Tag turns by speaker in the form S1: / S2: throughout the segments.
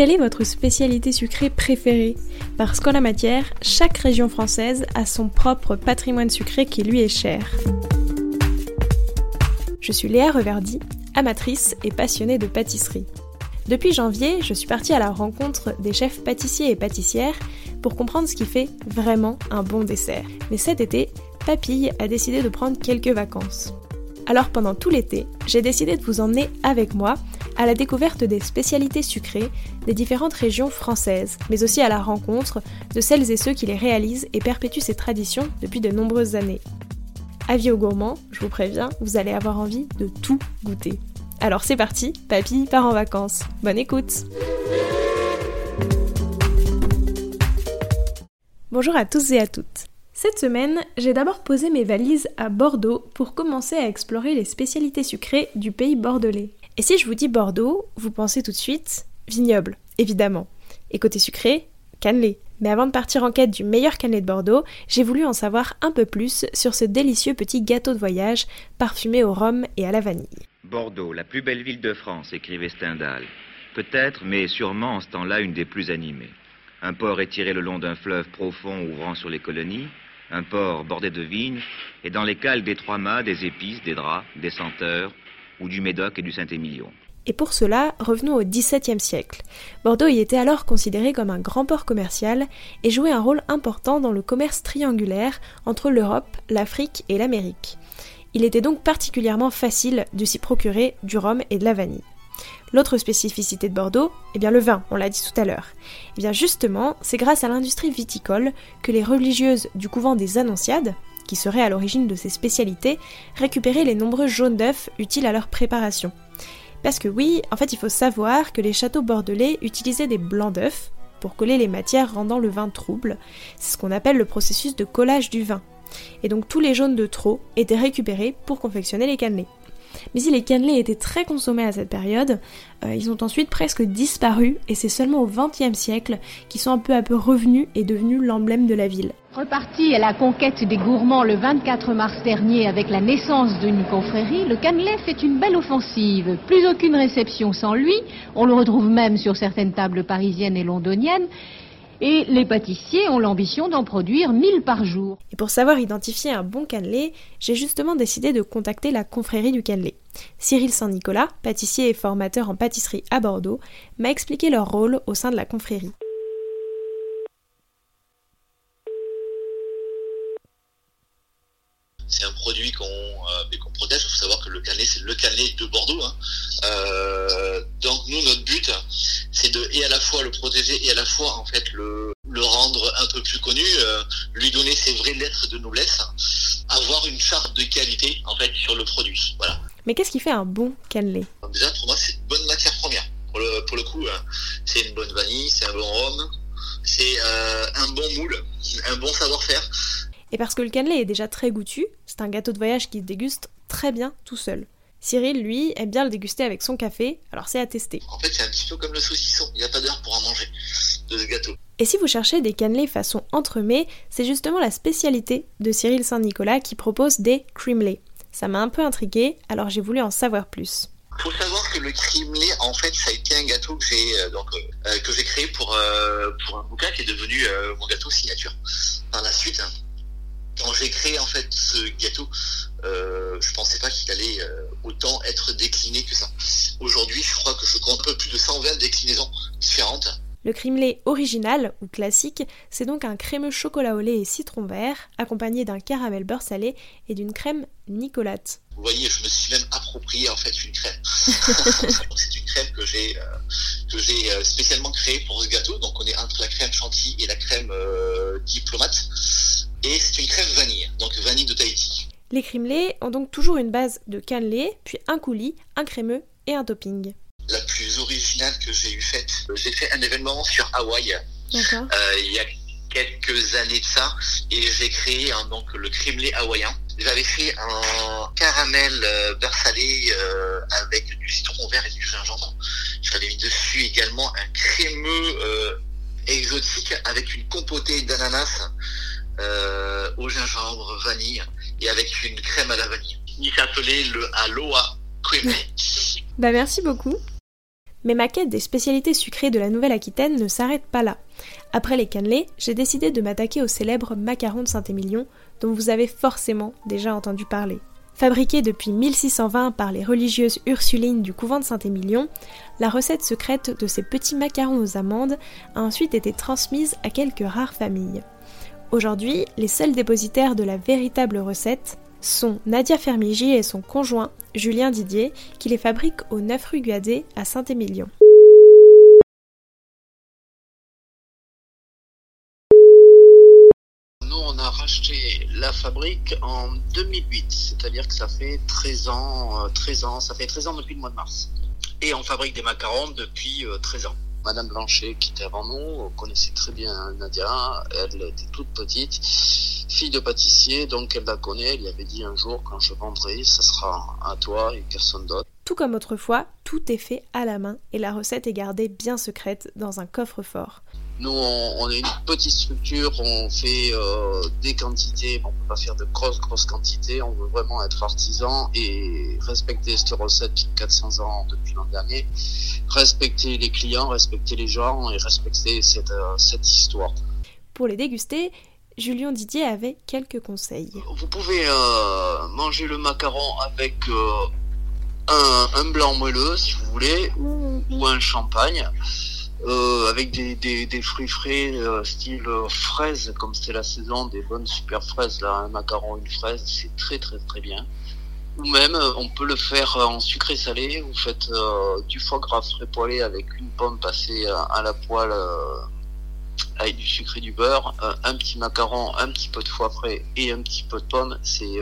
S1: quelle est votre spécialité sucrée préférée? Parce qu'en la matière, chaque région française a son propre patrimoine sucré qui lui est cher. Je suis Léa Reverdy, amatrice et passionnée de pâtisserie. Depuis janvier, je suis partie à la rencontre des chefs pâtissiers et pâtissières pour comprendre ce qui fait vraiment un bon dessert. Mais cet été, Papille a décidé de prendre quelques vacances. Alors pendant tout l'été, j'ai décidé de vous emmener avec moi à la découverte des spécialités sucrées des différentes régions françaises, mais aussi à la rencontre de celles et ceux qui les réalisent et perpétuent ces traditions depuis de nombreuses années. Avis aux gourmands, je vous préviens, vous allez avoir envie de tout goûter. Alors c'est parti, papy part en vacances. Bonne écoute Bonjour à tous et à toutes. Cette semaine, j'ai d'abord posé mes valises à Bordeaux pour commencer à explorer les spécialités sucrées du pays bordelais. Et si je vous dis Bordeaux, vous pensez tout de suite vignoble, évidemment. Et côté sucré, cannelé. Mais avant de partir en quête du meilleur cannelé de Bordeaux, j'ai voulu en savoir un peu plus sur ce délicieux petit gâteau de voyage parfumé au rhum et à la vanille.
S2: Bordeaux, la plus belle ville de France, écrivait Stendhal. Peut-être, mais sûrement en ce temps-là, une des plus animées. Un port étiré le long d'un fleuve profond ouvrant sur les colonies, un port bordé de vignes, et dans les cales des trois mâts, des épices, des draps, des senteurs, ou du Médoc et du Saint-Émilion.
S1: Et pour cela, revenons au XVIIe siècle. Bordeaux y était alors considéré comme un grand port commercial et jouait un rôle important dans le commerce triangulaire entre l'Europe, l'Afrique et l'Amérique. Il était donc particulièrement facile de s'y procurer du rhum et de la vanille. L'autre spécificité de Bordeaux, eh bien le vin, on l'a dit tout à l'heure. Eh bien justement, c'est grâce à l'industrie viticole que les religieuses du couvent des Annonciades, qui seraient à l'origine de ces spécialités, récupéraient les nombreux jaunes d'œufs utiles à leur préparation. Parce que oui, en fait il faut savoir que les châteaux bordelais utilisaient des blancs d'œufs pour coller les matières rendant le vin trouble. C'est ce qu'on appelle le processus de collage du vin. Et donc tous les jaunes de trop étaient récupérés pour confectionner les cannelés. Mais si les cannelés étaient très consommés à cette période, euh, ils ont ensuite presque disparu et c'est seulement au XXe siècle qu'ils sont un peu à peu revenus et devenus l'emblème de la ville.
S3: Reparti à la conquête des gourmands le 24 mars dernier avec la naissance d'une confrérie, le cannelé fait une belle offensive. Plus aucune réception sans lui, on le retrouve même sur certaines tables parisiennes et londoniennes. Et les pâtissiers ont l'ambition d'en produire 1000 par jour.
S1: Et pour savoir identifier un bon cannelé, j'ai justement décidé de contacter la confrérie du cannelé. Cyril Saint-Nicolas, pâtissier et formateur en pâtisserie à Bordeaux, m'a expliqué leur rôle au sein de la confrérie.
S4: c'est un produit qu'on euh, protège. Il faut savoir que le cannelé, c'est le cannelé de Bordeaux. Hein. Euh, donc nous, notre but, c'est de et à la fois le protéger et à la fois en fait le, le rendre un peu plus connu, euh, lui donner ses vraies lettres de noblesse, avoir une charte de qualité en fait sur le produit. Voilà.
S1: Mais qu'est-ce qui fait un bon cannelé?
S4: Déjà pour moi, c'est une bonne matière première. Pour le, pour le coup, hein, c'est une bonne vanille, c'est un bon rhum, c'est un bon moule, un bon savoir-faire.
S1: Et parce que le cannelé est déjà très goûtu, c'est un gâteau de voyage qui se déguste très bien tout seul. Cyril, lui, aime bien le déguster avec son café, alors c'est à tester.
S4: En fait, c'est un petit peu comme le saucisson, il n'y a pas d'heure pour en manger de ce gâteau.
S1: Et si vous cherchez des cannelés façon entremets, c'est justement la spécialité de Cyril Saint-Nicolas qui propose des creamlets. Ça m'a un peu intrigué, alors j'ai voulu en savoir plus.
S4: Il faut savoir que le creamlay, en fait, ça a été un gâteau que j'ai euh, donc euh, que j'ai créé pour euh, pour un bouquin qui est devenu mon gâteau signature. Par la suite, hein, quand j'ai créé en fait ce gâteau, euh, je pensais pas qu'il allait euh, autant être décliné que ça. Aujourd'hui, je crois que je compte un peu plus de 120 déclinaisons différentes.
S1: Le cream original ou classique, c'est donc un crémeux chocolat au lait et citron vert, accompagné d'un caramel beurre salé et d'une crème Nicolate.
S4: Vous voyez, je me suis même approprié en fait une crème. c'est une crème que j'ai euh, que j'ai euh, spécialement créée pour ce gâteau. Donc on est entre la crème chantilly et la crème diplomate. Et c'est une crème vanille, donc vanille de Tahiti.
S1: Les crimelés ont donc toujours une base de cannelé, puis un coulis, un crémeux et un topping.
S4: La plus originale que j'ai eu faite, j'ai fait un événement sur Hawaï euh, il y a quelques années de ça, et j'ai créé donc le crimelé hawaïen. J'avais fait un caramel euh, beurre salé euh, avec du citron vert et du gingembre. J'avais mis dessus également un crémeux exotique avec une compotée d'ananas euh, au gingembre, vanille et avec une crème à la vanille. Il s'appelait le Aloha Cream.
S1: bah merci beaucoup. Mais ma quête des spécialités sucrées de la Nouvelle-Aquitaine ne s'arrête pas là. Après les cannelés, j'ai décidé de m'attaquer au célèbre macaron de Saint-Émilion, dont vous avez forcément déjà entendu parler. Fabriqué depuis 1620 par les religieuses ursulines du couvent de Saint-Émilion, la recette secrète de ces petits macarons aux amandes a ensuite été transmise à quelques rares familles. Aujourd'hui, les seuls dépositaires de la véritable recette sont Nadia Fermigi et son conjoint Julien Didier, qui les fabriquent au 9 rue Guadet à Saint-Émilion.
S5: Nous, on a racheté la fabrique en 2008, c'est-à-dire que ça fait 13 ans, 13 euh, ans, ça fait 13 ans depuis le mois de mars. Et on fabrique des macarons depuis 13 euh, ans. Madame Blanchet, qui était avant nous, connaissait très bien Nadia. Elle était toute petite, fille de pâtissier, donc elle la connaît. Elle lui avait dit un jour, quand je vendrai, ça sera à toi et personne d'autre.
S1: Tout comme autrefois, tout est fait à la main et la recette est gardée bien secrète dans un coffre-fort.
S5: Nous, on, est une petite structure, on fait euh, des quantités, on ne peut pas faire de grosses, grosses quantités, on veut vraiment être artisan et respecter cette recette qui a 400 ans depuis l'an dernier, respecter les clients, respecter les gens et respecter cette, euh, cette histoire.
S1: Pour les déguster, Julien Didier avait quelques conseils.
S5: Vous pouvez euh, manger le macaron avec un, un, blanc moelleux, si vous voulez, ou, ou un champagne. Euh, avec des, des, des, fruits frais euh, style euh, fraise comme c'est la saison des bonnes super fraises là un macaron une fraise c'est très très très bien. Ou même on peut le faire en sucré salé vous faites du foie gras frais poêlé avec une pomme passée à, la poêle avec du sucre et du beurre un petit macaron un petit peu de foie frais et un petit peu de pomme c'est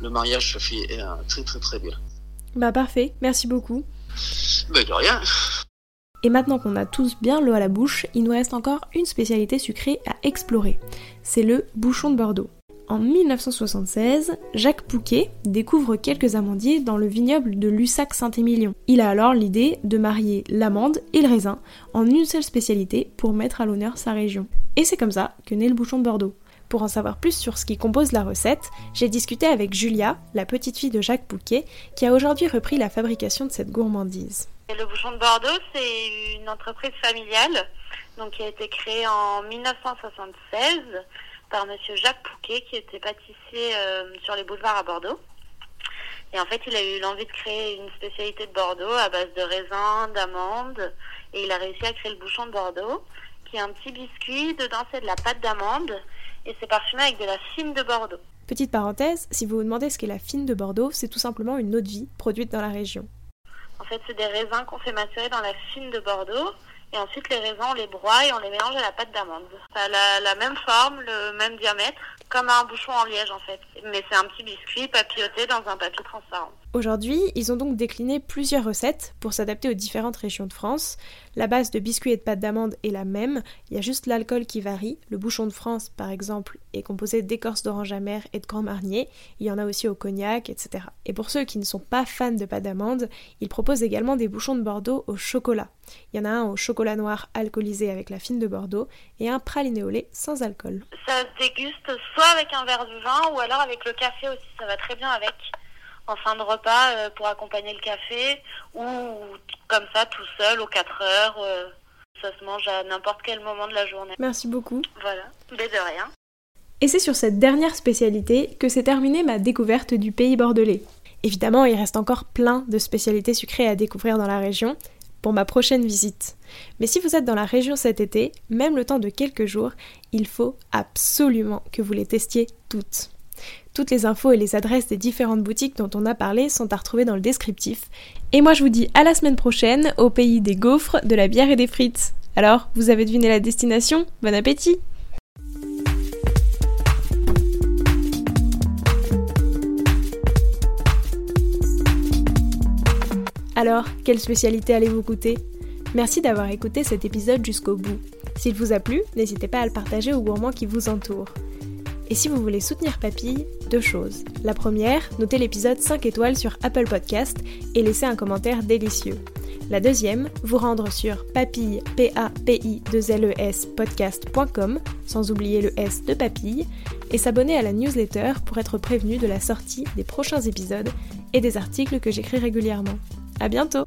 S5: le mariage se fait très très très bien.
S1: Bah parfait. Merci beaucoup.
S5: Bah de rien
S1: et maintenant qu'on a tous bien l'eau à la bouche, il nous reste encore une spécialité sucrée à explorer. C'est le bouchon de Bordeaux. En 1976, Jacques Pouquet découvre quelques amandiers dans le vignoble de Lussac-Saint-Émilion. Il a alors l'idée de marier l'amande et le raisin en une seule spécialité pour mettre à l'honneur sa région. Et c'est comme ça que naît le bouchon de Bordeaux. Pour en savoir plus sur ce qui compose la recette, j'ai discuté avec Julia, la petite fille de Jacques Pouquet, qui a aujourd'hui repris la fabrication de cette gourmandise.
S6: Le Bouchon de Bordeaux, c'est une entreprise familiale donc, qui a été créée en 1976 par Monsieur Jacques Pouquet, qui était pâtissier euh, sur les boulevards à Bordeaux. Et en fait, il a eu l'envie de créer une spécialité de Bordeaux à base de raisins, d'amandes, et il a réussi à créer le Bouchon de Bordeaux, qui est un petit biscuit. Dedans, c'est de la pâte d'amande, et c'est parfumé avec de la fine de Bordeaux.
S1: Petite parenthèse, si vous vous demandez ce qu'est la fine de Bordeaux, c'est tout simplement une eau de vie produite dans la région.
S6: En fait, c'est des raisins qu'on fait macérer dans la fine de Bordeaux. Et ensuite, les raisins, on les broie et on les mélange à la pâte d'amande. Ça a la, la, même forme, le même diamètre, comme un bouchon en liège en fait. Mais c'est un petit biscuit papilloté dans un papier transparent.
S1: Aujourd'hui, ils ont donc décliné plusieurs recettes pour s'adapter aux différentes régions de France. La base de biscuits et de pâte d'amande est la même, il y a juste l'alcool qui varie. Le bouchon de France, par exemple, est composé d'écorce d'orange amère et de grand marnier. Il y en a aussi au cognac, etc. Et pour ceux qui ne sont pas fans de pâte d'amande, ils proposent également des bouchons de Bordeaux au chocolat. Il y en a un au chocolat noir alcoolisé avec la fine de Bordeaux et un praliné au lait sans alcool.
S6: Ça se déguste soit avec un verre de vin ou alors avec le café aussi, ça va très bien avec en fin de repas euh, pour accompagner le café ou comme ça tout seul aux 4 heures. Euh, ça se mange à n'importe quel moment de la journée.
S1: Merci beaucoup.
S6: Voilà, mais de rien.
S1: Et c'est sur cette dernière spécialité que s'est terminée ma découverte du pays bordelais. Évidemment, il reste encore plein de spécialités sucrées à découvrir dans la région pour ma prochaine visite. Mais si vous êtes dans la région cet été, même le temps de quelques jours, il faut absolument que vous les testiez toutes. Toutes les infos et les adresses des différentes boutiques dont on a parlé sont à retrouver dans le descriptif. Et moi je vous dis à la semaine prochaine au pays des gaufres, de la bière et des frites. Alors, vous avez deviné la destination Bon appétit Alors, quelle spécialité allez-vous goûter? Merci d'avoir écouté cet épisode jusqu'au bout. S'il vous a plu, n'hésitez pas à le partager aux gourmands qui vous entourent. Et si vous voulez soutenir Papille, deux choses. La première, notez l'épisode 5 étoiles sur Apple Podcast et laissez un commentaire délicieux. La deuxième, vous rendre sur papille, p a p i 2 l e s podcast.com, sans oublier le S de papille, et s'abonner à la newsletter pour être prévenu de la sortie des prochains épisodes et des articles que j'écris régulièrement. À bientôt!